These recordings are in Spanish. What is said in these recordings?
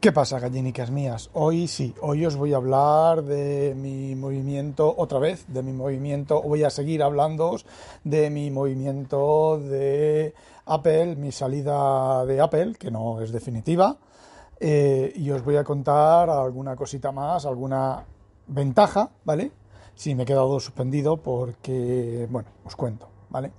¿Qué pasa, gallinicas mías? Hoy sí, hoy os voy a hablar de mi movimiento, otra vez, de mi movimiento, voy a seguir hablando de mi movimiento de Apple, mi salida de Apple, que no es definitiva, eh, y os voy a contar alguna cosita más, alguna ventaja, ¿vale? Si me he quedado suspendido porque, bueno, os cuento, ¿vale?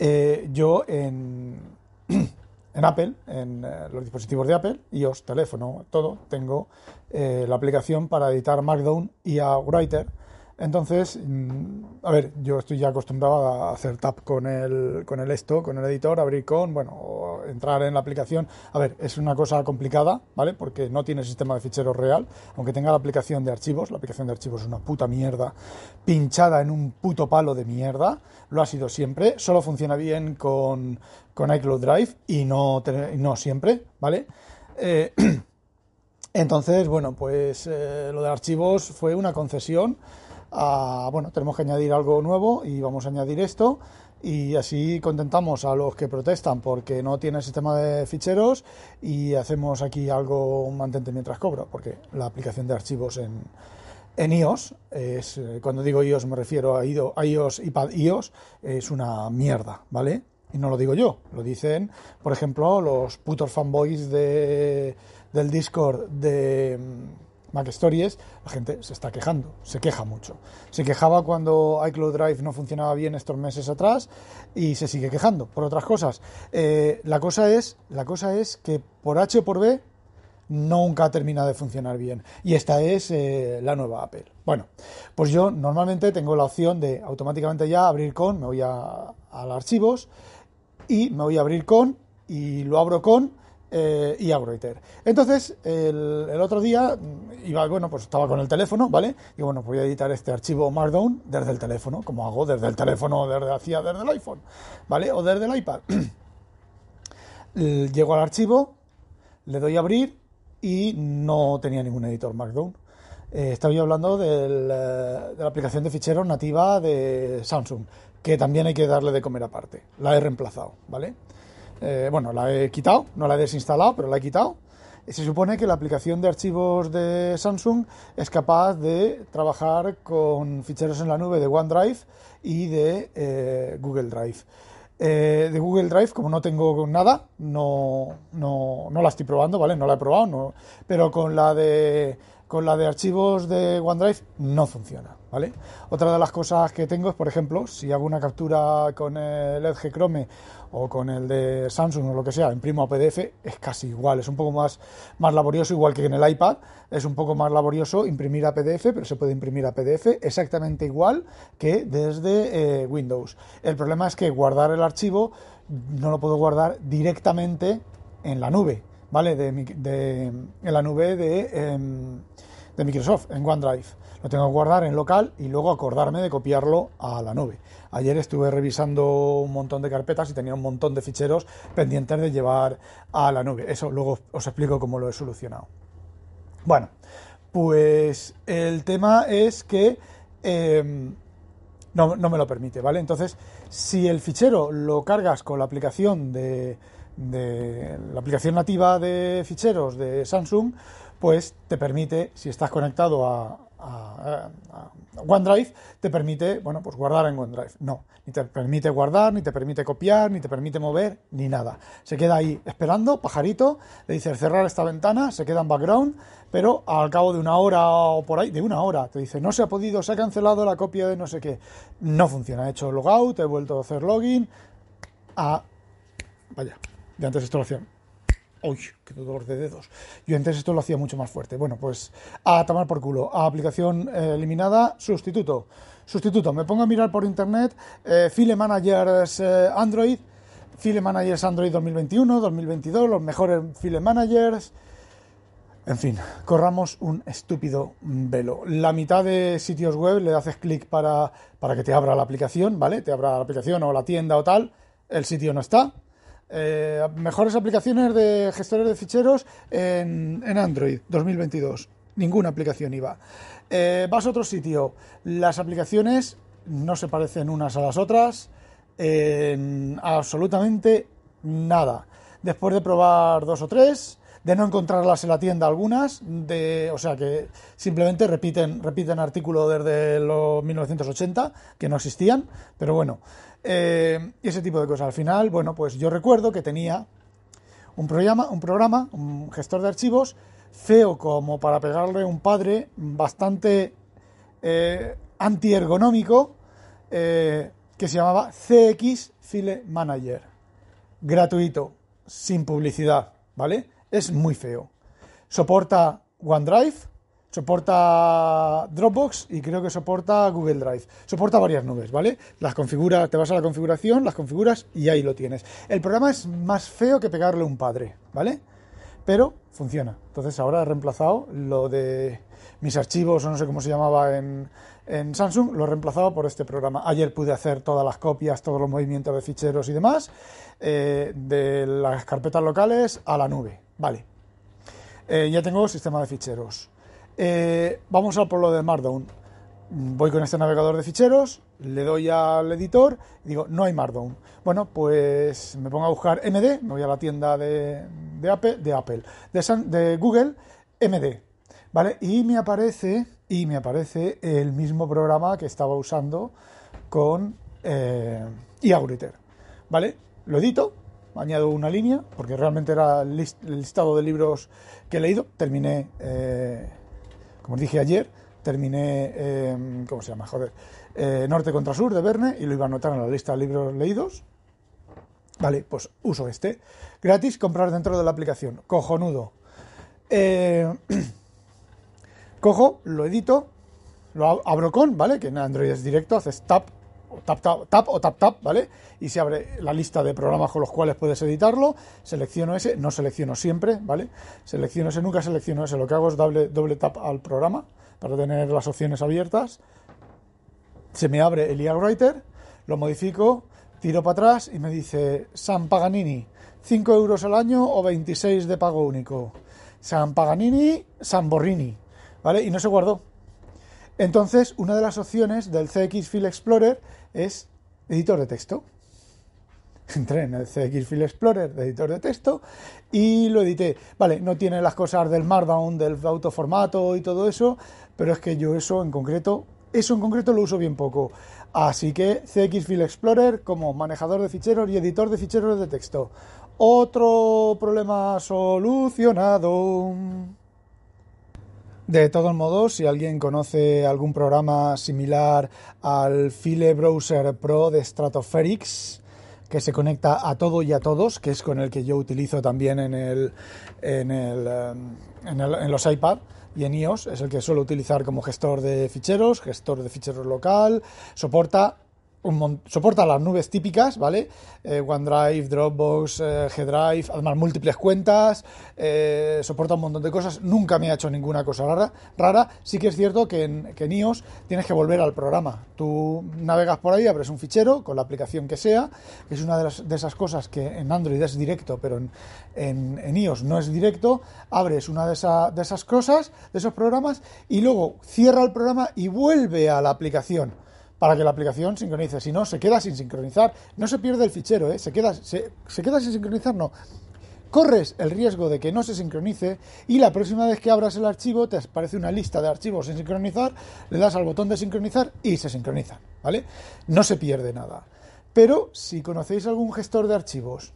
Eh, yo en en Apple, en eh, los dispositivos de Apple, iOS, teléfono, todo, tengo eh, la aplicación para editar Markdown y a Writer. Entonces, mm, a ver, yo estoy ya acostumbrado a hacer tap con el, con el esto, con el editor, abrir con, bueno, entrar en la aplicación. A ver, es una cosa complicada, ¿vale? Porque no tiene sistema de ficheros real, aunque tenga la aplicación de archivos. La aplicación de archivos es una puta mierda, pinchada en un puto palo de mierda. Lo ha sido siempre. Solo funciona bien con, con iCloud Drive y no, no siempre, ¿vale? Eh, entonces, bueno, pues eh, lo de archivos fue una concesión bueno, tenemos que añadir algo nuevo y vamos a añadir esto y así contentamos a los que protestan porque no tiene sistema de ficheros y hacemos aquí algo mantente mientras cobro, porque la aplicación de archivos en, en iOS, es, eh, cuando digo iOS me refiero a iOS, iPad iOS, es una mierda, ¿vale? Y no lo digo yo, lo dicen, por ejemplo, los putos fanboys de, del Discord de Mac Stories, la gente se está quejando, se queja mucho. Se quejaba cuando iCloud Drive no funcionaba bien estos meses atrás y se sigue quejando por otras cosas. Eh, la, cosa es, la cosa es que por H o por B nunca termina de funcionar bien. Y esta es eh, la nueva Apple. Bueno, pues yo normalmente tengo la opción de automáticamente ya abrir con, me voy a, a archivos y me voy a abrir con y lo abro con eh, y Agroiter. Entonces, el, otro día mm, iba, bueno, pues estaba con el teléfono, ¿vale? Y bueno, voy a editar este archivo Markdown desde el teléfono, como hago desde el teléfono, desde hacía desde el iPhone, ¿vale? O desde el iPad. Llego al archivo, le doy a abrir y no tenía ningún editor Markdown. Eh, estaba hablando del, eh, de la aplicación de ficheros nativa de Samsung, que también hay que darle de comer aparte. La he reemplazado, ¿vale? Eh, bueno, la he quitado, no la he desinstalado, pero la he quitado. Se supone que la aplicación de archivos de Samsung es capaz de trabajar con ficheros en la nube de OneDrive y de eh, Google Drive. Eh, de Google Drive, como no tengo nada, no, no, no, la estoy probando, ¿vale? No la he probado, no, pero con la de con la de archivos de OneDrive no funciona, ¿vale? Otra de las cosas que tengo es, por ejemplo, si hago una captura con el Edge Chrome o con el de Samsung o lo que sea, imprimo a PDF, es casi igual, es un poco más, más laborioso, igual que en el iPad, es un poco más laborioso imprimir a PDF, pero se puede imprimir a PDF exactamente igual que desde eh, Windows. El problema es que guardar el archivo no lo puedo guardar directamente en la nube, ¿vale? De, de, en la nube de, em, de Microsoft, en OneDrive. Lo tengo que guardar en local y luego acordarme de copiarlo a la nube. Ayer estuve revisando un montón de carpetas y tenía un montón de ficheros pendientes de llevar a la nube. Eso luego os explico cómo lo he solucionado. Bueno, pues el tema es que em, no, no, me lo permite, ¿vale? Entonces, si el fichero lo cargas con la aplicación de de la aplicación nativa de ficheros de Samsung, pues te permite, si estás conectado a, OneDrive, te permite, bueno, pues guardar en OneDrive. No, ni te permite guardar, ni te permite copiar, ni te permite mover, ni nada. Se queda ahí esperando, pajarito, le dices cerrar esta ventana, se queda en background, pero al cabo de una hora o por ahí, de una hora, te dice no se ha podido, se ha cancelado la copia de no sé qué. No funciona. He hecho logout, he vuelto a hacer login. A... Vaya, y antes esto lo hacía. ¡Uy! ¡Qué dolor de dedos! Yo antes esto lo hacía mucho más fuerte. Bueno, pues a tomar por culo. A aplicación eh, eliminada, sustituto. Sustituto. Me pongo a mirar por internet eh, File Managers eh, Android. File Managers Android 2021, 2022, los mejores File Managers. En fin, corramos un estúpido velo. La mitad de sitios web le haces clic para, para que te abra la aplicación, ¿vale? Te abra la aplicación o la tienda o tal. El sitio no está eh, mejores aplicaciones de gestores de ficheros en, Android 2022. Ninguna aplicación iba. Eh, vas a otro sitio. Las aplicaciones no se parecen unas a las otras. En absolutamente nada. Después de probar dos o tres, de no encontrarlas en la tienda algunas, de, o sea que simplemente repiten, repiten artículos desde los 1980 que no existían, pero bueno, eh, ese tipo de cosas. Al final, bueno, pues yo recuerdo que tenía un programa, un programa, un gestor de archivos feo como para pegarle un padre, bastante eh, antiergonómico, eh, que se llamaba CX File Manager. Gratuito, sin publicidad, ¿vale? Es muy feo. Soporta OneDrive, soporta Dropbox y creo que soporta Google Drive. Soporta varias nubes, ¿vale? Las configura, te vas a la configuración, las configuras y ahí lo tienes. El programa es más feo que pegarle un padre, ¿vale? Pero funciona. Entonces ahora he reemplazado lo de mis archivos, o no sé cómo se llamaba en, en Samsung, lo he reemplazado por este programa. Ayer pude hacer todas las copias, todos los movimientos de ficheros y demás, eh, de las carpetas locales a la nube. Vale. Eh, ya tengo sistema de ficheros. Eh, vamos a por lo de Markdown. Voy con este navegador de ficheros, le doy al editor y digo, no hay Markdown. Bueno, pues me pongo a buscar MD, me voy a la tienda de, Apple, de, Apple de, Google, MD, ¿vale? Y me aparece, y me aparece el mismo programa que estaba usando con eh, ¿vale? Lo edito, añado una línea, porque realmente era el, listado de libros que he leído, terminé... Eh, como os dije ayer, terminé, eh, ¿cómo se llama? Joder, Norte contra Sur de Verne y lo iba a anotar en la lista de libros leídos. Vale, pues uso este. Gratis, comprar dentro de la aplicación. Cojonudo. cojo, lo edito, lo abro con, ¿vale? Que en Android es directo, haces tap tap, tap, tap o tap, tap, ¿vale? Y se abre la lista de programas con los cuales puedes editarlo. Selecciono ese, no selecciono siempre, ¿vale? Selecciono ese, nunca selecciono ese. Lo que hago es doble, doble tap al programa para tener las opciones abiertas. Se me abre el IA Writer, lo modifico, tiro para atrás y me dice San Paganini, 5 euros al año o 26 de pago único. San Paganini, San Borrini, ¿vale? Y no se guardó. Entonces, una de las opciones del CX File Explorer es editor de texto. Entré en el CX File Explorer de editor de texto y lo edité. Vale, no tiene las cosas del Markdown, del autoformato y todo eso, pero es que yo eso en concreto, eso en concreto lo uso bien poco. Así que CX File Explorer como manejador de ficheros y editor de ficheros de texto. Otro problema solucionado. De todos modos, si alguien conoce algún programa similar al File Browser Pro de Stratoferix, que se conecta a todo y a todos, que es con el que yo utilizo también en, el, en, el, em, en, el, en los iPad y en iOS, es el que suelo utilizar como gestor de ficheros, gestor de ficheros local, soporta soporta las nubes típicas, ¿vale? Eh, OneDrive, Dropbox, eh, G-Drive, además múltiples cuentas, eh, soporta un montón de cosas. Nunca me ha hecho ninguna cosa rara. rara. Sí que es cierto que en, que iOS tienes que volver al programa. Tú navegas por ahí, abres un fichero con la aplicación que sea, que es una de, las, de esas cosas que en Android es directo, pero en, en, iOS no es directo. Abres una de, de esas cosas, de esos programas, y luego cierra el programa y vuelve a la aplicación para que la aplicación sincronice. Si no, se queda sin sincronizar. No se pierde el fichero, ¿eh? se, queda, se, queda sin sincronizar, no. Corres el riesgo de que no se sincronice y la próxima vez que abras el archivo te aparece una lista de archivos sin sincronizar, le das al botón de sincronizar y se sincroniza, ¿vale? No se pierde nada. Pero si conocéis algún gestor de archivos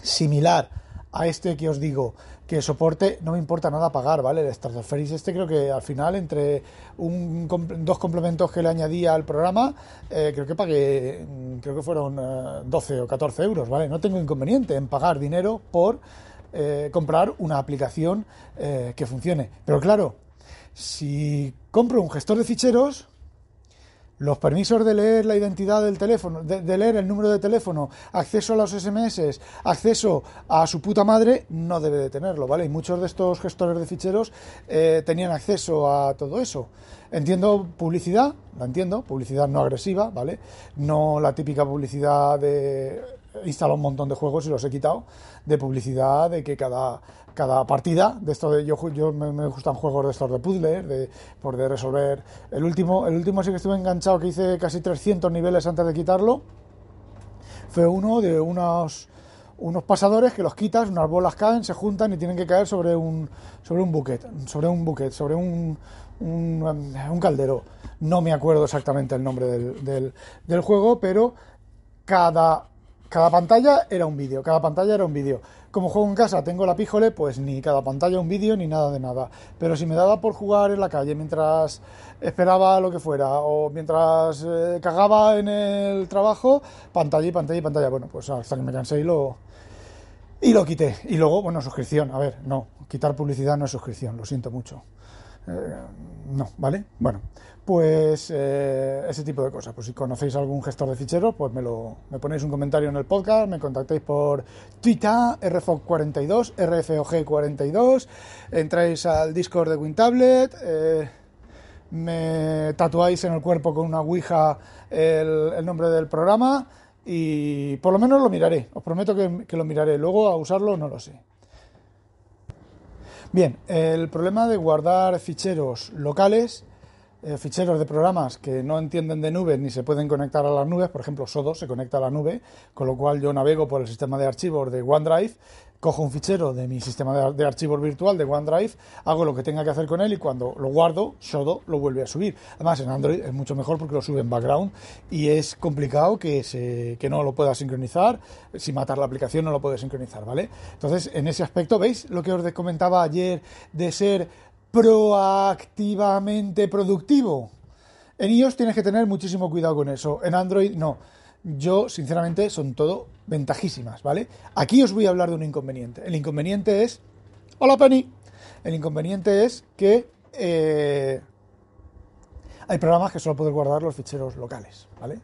similar a este que os digo, que soporte, no me importa nada pagar, ¿vale? El Stratoferis este creo que al final, entre un, dos complementos que le añadía al programa, eh, creo que pagué, mm, creo que fueron 12 eh, o 14 euros, ¿vale? No tengo inconveniente en pagar dinero por eh, comprar una aplicación que funcione. Pero claro, si compro un gestor de ficheros, los permisos de leer la identidad del teléfono, de, leer el número de teléfono, acceso a los SMS, acceso a su puta madre, no debe de tenerlo, ¿vale? Y muchos de estos gestores de ficheros eh, tenían acceso a todo eso. Entiendo publicidad, la entiendo, publicidad no agresiva, ¿vale? No la típica publicidad de instalar un montón de juegos y los he quitado, de publicidad de que cada cada partida de esto de yo, yo me, gustan juegos de estos de puzzles de por de resolver el último el último sí que estuve enganchado que hice casi 300 niveles antes de quitarlo fue uno de unos unos pasadores que los quitas, unas bolas caen, se juntan y tienen que caer sobre un, sobre un buquet, sobre un buquet, sobre un, un, un caldero. No me acuerdo exactamente el nombre del, del, del juego, pero cada, cada pantalla era un vídeo, cada pantalla era un vídeo. Como juego en casa tengo la píjole, pues ni cada pantalla un vídeo ni nada de nada. Pero si me daba por jugar en la calle mientras esperaba lo que fuera o mientras eh, cagaba en el trabajo, pantalla y pantalla y pantalla. Bueno, pues hasta que me cansé y lo, y lo quité. Y luego, bueno, suscripción. A ver, no, quitar publicidad no es suscripción, lo siento mucho. Eh, no, ¿vale? Bueno, pues eh, ese tipo de cosas. Pues si conocéis algún gestor de ficheros, pues me, lo, me ponéis un comentario en el podcast, me contactéis por Twitter, RFOG42, RFOG42, entráis al Discord de WinTablet, eh, me tatuáis en el cuerpo con una Ouija el, nombre del programa y por lo menos lo miraré, os prometo que lo miraré. Luego a usarlo no lo sé. Bien, el problema de guardar ficheros locales, eh, ficheros de programas que no entienden de nubes ni se pueden conectar a las nubes, por ejemplo, Sodo se conecta a la nube, con lo cual yo navego por el sistema de archivos de OneDrive, cojo un fichero de mi sistema de, archivos virtual de OneDrive, hago lo que tenga que hacer con él y cuando lo guardo, Sodo lo vuelve a subir. Además, en Android es mucho mejor porque lo sube en background y es complicado que, se, que no lo pueda sincronizar. Si matar la aplicación no lo puede sincronizar, ¿vale? Entonces, en ese aspecto, ¿veis lo que os comentaba ayer de ser proactivamente productivo? En iOS tienes que tener muchísimo cuidado con eso. En Android no yo, sinceramente, son todo ventajísimas, ¿vale? Aquí os voy a hablar de un inconveniente. El inconveniente es... Hola, Penny. El inconveniente es que eh, hay programas que solo pueden guardar los ficheros locales, ¿vale?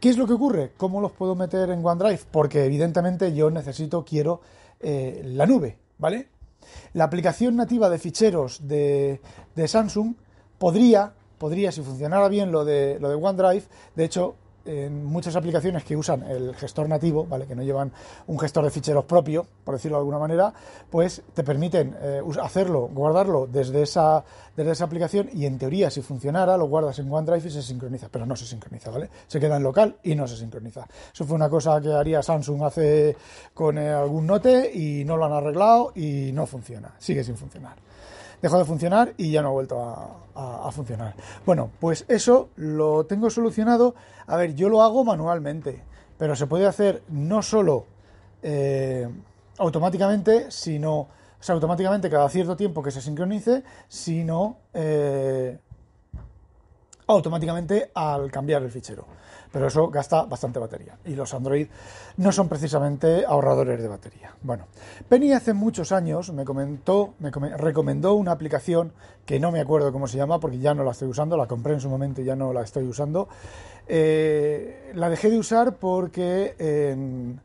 ¿Qué es lo que ocurre? ¿Cómo los puedo meter en OneDrive? Porque evidentemente yo necesito, quiero eh, la nube, ¿vale? La aplicación nativa de ficheros de, de Samsung podría, podría, si funcionara bien lo de, lo de OneDrive, de hecho, en muchas aplicaciones que usan el gestor nativo, ¿vale? que no llevan un gestor de ficheros propio, por decirlo de alguna manera, pues te permiten eh, hacerlo, guardarlo desde esa, desde esa aplicación y en teoría si funcionara lo guardas en OneDrive y se sincroniza, pero no se sincroniza, ¿vale? Se queda en local y no se sincroniza. Eso fue una cosa que haría Samsung hace con eh, algún note y no lo han arreglado y no funciona, sigue sin funcionar dejó de funcionar y ya no ha vuelto a, funcionar. Bueno, pues eso lo tengo solucionado. A ver, yo lo hago manualmente, pero se puede hacer no solo eh, automáticamente, sino, sea, automáticamente cada cierto tiempo que se sincronice, sino eh, automáticamente al cambiar el fichero pero eso gasta bastante batería y los Android no son precisamente ahorradores de batería. Bueno, Penny hace muchos años me comentó, me recomendó una aplicación que no me acuerdo cómo se llama porque ya no la estoy usando, la compré en su momento y ya no la estoy usando. Eh, la dejé de usar porque en,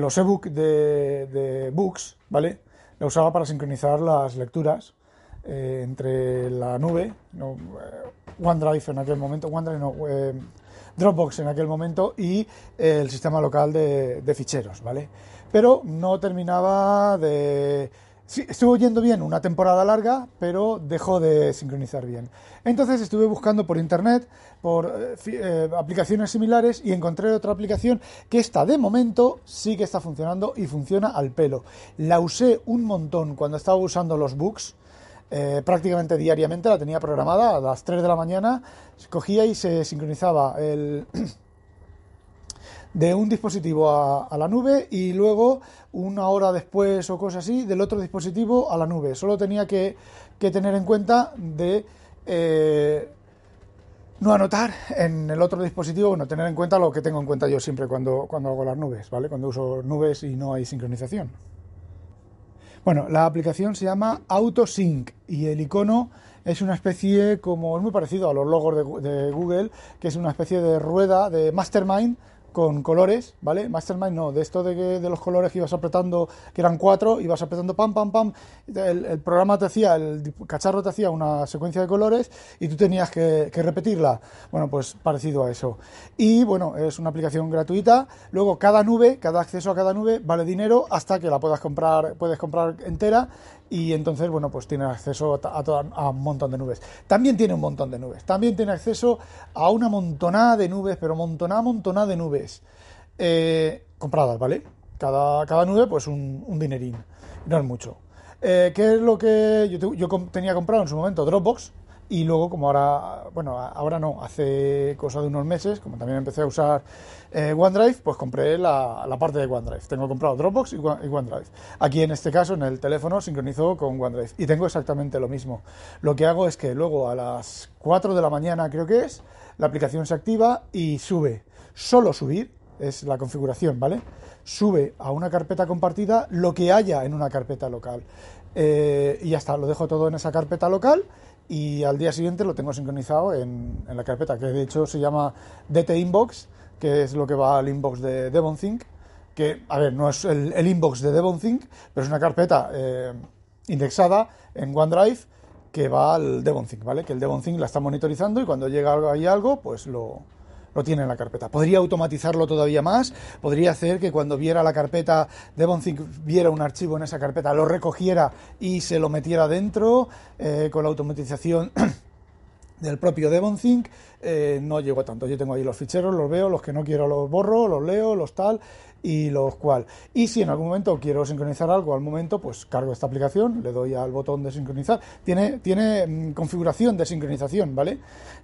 los ebooks de, de Books, ¿vale? La usaba para sincronizar las lecturas eh, entre la nube, eh, OneDrive en aquel momento, OneDrive no, Dropbox en aquel momento y eh, el sistema local de, ficheros, ¿vale? Pero no terminaba de... Sí, estuvo yendo bien una temporada larga, pero dejó de sincronizar bien. Entonces estuve buscando por internet, por eh, eh, aplicaciones similares y encontré otra aplicación que esta de momento sí que está funcionando y funciona al pelo. La usé un montón cuando estaba usando los books eh, prácticamente diariamente, la tenía programada a las 3 de la mañana, cogía y se sincronizaba el de un dispositivo a, a, la nube y luego una hora después o cosas así del otro dispositivo a la nube. Solo tenía que, que tener en cuenta de eh, no anotar en el otro dispositivo, bueno, tener en cuenta lo que tengo en cuenta yo siempre cuando, cuando hago las nubes, ¿vale? Cuando uso nubes y no hay sincronización. Bueno, la aplicación se llama AutoSync y el icono es una especie como es muy parecido a los logos de, de Google, que es una especie de rueda de Mastermind con colores, ¿vale? Mastermind no, de esto de, que, de los colores que ibas apretando, que eran cuatro, ibas apretando pam, pam, pam, el, programa te hacía, el cacharro te hacía una secuencia de colores y tú tenías que, que, repetirla. Bueno, pues parecido a eso. Y bueno, es una aplicación gratuita. Luego, cada nube, cada acceso a cada nube vale dinero hasta que la puedas comprar, puedes comprar entera y entonces, bueno, pues tiene acceso a, a, a, un montón de nubes. También tiene un montón de nubes. También tiene acceso a una montonada de nubes, pero montonada, montonada de nubes. Eh, compradas, ¿vale? Cada, cada nube, pues un, un dinerín. No es mucho. Eh, ¿Qué es lo que yo, yo tenía comprado en su momento? Dropbox. Y luego, como ahora, bueno, ahora no, hace cosa de unos meses, como también empecé a usar eh, OneDrive, pues compré la, la, parte de OneDrive. Tengo comprado Dropbox y, OneDrive. Aquí en este caso, en el teléfono, sincronizo con OneDrive. Y tengo exactamente lo mismo. Lo que hago es que luego a las 4 de la mañana, creo que es, la aplicación se activa y sube. Solo subir, es la configuración, ¿vale? Sube a una carpeta compartida lo que haya en una carpeta local. Eh, y ya está, lo dejo todo en esa carpeta local y al día siguiente lo tengo sincronizado en, la carpeta, que de hecho se llama DT Inbox, que es lo que va al inbox de DevonThink, que, a ver, no es el, inbox de DevonThink, pero es una carpeta eh, indexada en OneDrive que va al DevonThink, ¿vale? Que el DevonThink la está monitorizando y cuando llega ahí algo, pues lo, lo tiene en la carpeta. Podría automatizarlo todavía más, podría hacer que cuando viera la carpeta DevonThink viera un archivo en esa carpeta, lo recogiera y se lo metiera dentro eh, con la automatización del propio DevonThink. Eh, no llego a tanto. Yo tengo ahí los ficheros, los veo, los que no quiero los borro, los leo, los tal y los cual. Y si en algún momento quiero sincronizar algo al momento, pues cargo esta aplicación, le doy al botón de sincronizar. Tiene, tiene mm, configuración de sincronización, ¿vale?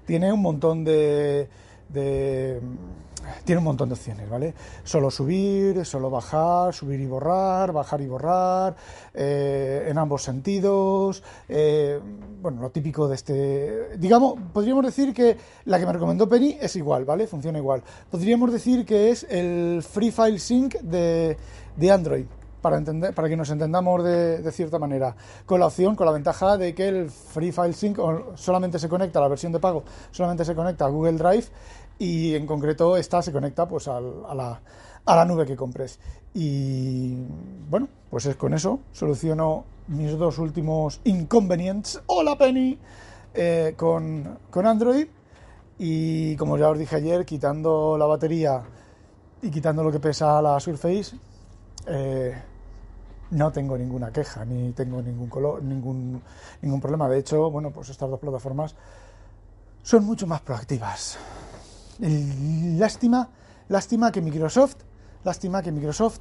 Tiene un montón de tiene un montón de opciones, ¿vale? Solo subir, solo bajar, subir y borrar, bajar y borrar, eh, en ambos sentidos, eh, bueno, lo típico de este, digamos, podríamos decir que la que me recomendó Penny es igual, ¿vale? Funciona igual. Podríamos decir que es el Free File Sync de, de Android. Para, entender, para que nos entendamos de, de, cierta manera, con la opción, con la ventaja de que el Free File Sync solamente se conecta a la versión de pago, solamente se conecta a Google Drive y en concreto esta se conecta pues a, la, a la nube que compres. Y bueno, pues es con eso soluciono mis dos últimos inconvenientes. Hola Penny eh, con, con Android y como ya os dije ayer, quitando la batería y quitando lo que pesa la Surface, eh, no tengo ninguna queja, ni tengo ningún color, ningún, ningún problema. De hecho, bueno, pues estas dos plataformas son mucho más proactivas. Lástima, lástima que Microsoft, lástima que Microsoft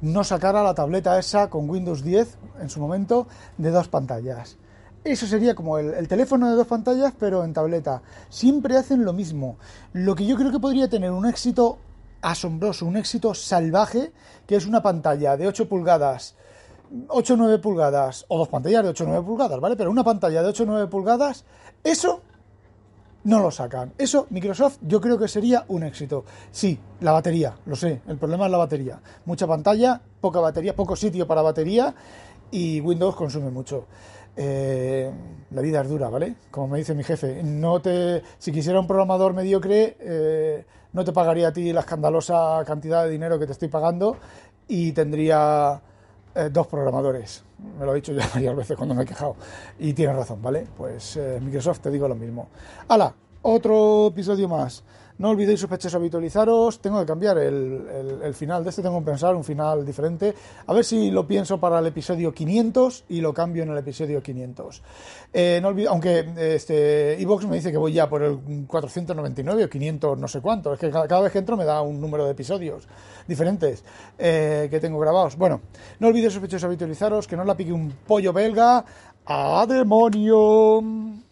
no sacara la tableta esa con Windows 10 en su momento de dos pantallas. Eso sería como el, teléfono de dos pantallas, pero en tableta. Siempre hacen lo mismo. Lo que yo creo que podría tener un éxito asombroso, un éxito salvaje, que es una pantalla de 8 pulgadas, 8 o 9 pulgadas, o dos pantallas de 8 o 9 pulgadas, ¿vale? Pero una pantalla de 8 o 9 pulgadas, eso no lo sacan. Eso, Microsoft, yo creo que sería un éxito. Sí, la batería, lo sé, el problema es la batería. Mucha pantalla, poca batería, poco sitio para batería y Windows consume mucho. Eh, la vida es dura, ¿vale? Como me dice mi jefe, no te, si quisiera un programador mediocre, eh, no te pagaría a ti la escandalosa cantidad de dinero que te estoy pagando y tendría eh, dos programadores. Me lo he dicho ya varias veces cuando me he quejado. Y tienes razón, ¿vale? Pues eh, Microsoft te digo lo mismo. ¡Hala! Otro episodio más. No olvidéis sospechosos habitualizaros. Tengo que cambiar el, final de este, tengo que pensar un final diferente. A ver si lo pienso para el episodio 500 y lo cambio en el episodio 500. Eh, no aunque este Evox me dice que voy ya por el 499 o 500 no sé cuánto. Es que cada, vez que entro me da un número de episodios diferentes eh, que tengo grabados. Bueno, no olvidéis sospechosos habitualizaros, que no la pique un pollo belga. ¡A demonio!